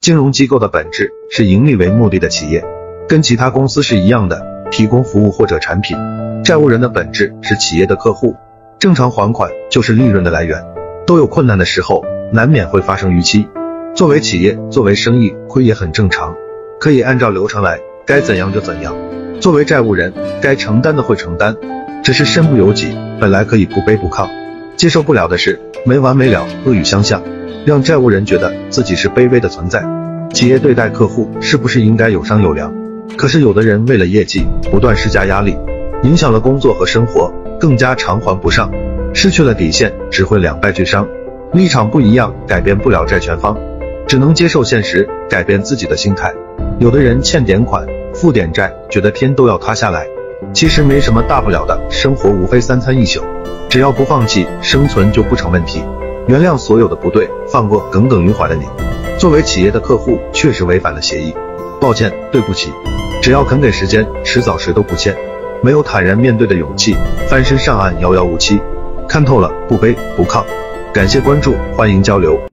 金融机构的本质是盈利为目的的企业，跟其他公司是一样的，提供服务或者产品。债务人的本质是企业的客户，正常还款就是利润的来源。都有困难的时候，难免会发生逾期。作为企业，作为生意，亏也很正常，可以按照流程来，该怎样就怎样。作为债务人，该承担的会承担，只是身不由己，本来可以不卑不亢。接受不了的是没完没了，恶语相向。让债务人觉得自己是卑微的存在。企业对待客户是不是应该有商有量？可是有的人为了业绩不断施加压力，影响了工作和生活，更加偿还不上，失去了底线，只会两败俱伤。立场不一样，改变不了债权方，只能接受现实，改变自己的心态。有的人欠点款，付点债，觉得天都要塌下来，其实没什么大不了的，生活无非三餐一宿，只要不放弃，生存就不成问题。原谅所有的不对，放过耿耿于怀的你。作为企业的客户，确实违反了协议，抱歉，对不起。只要肯给时间，迟早谁都不欠。没有坦然面对的勇气，翻身上岸遥遥无期。看透了，不卑不亢。感谢关注，欢迎交流。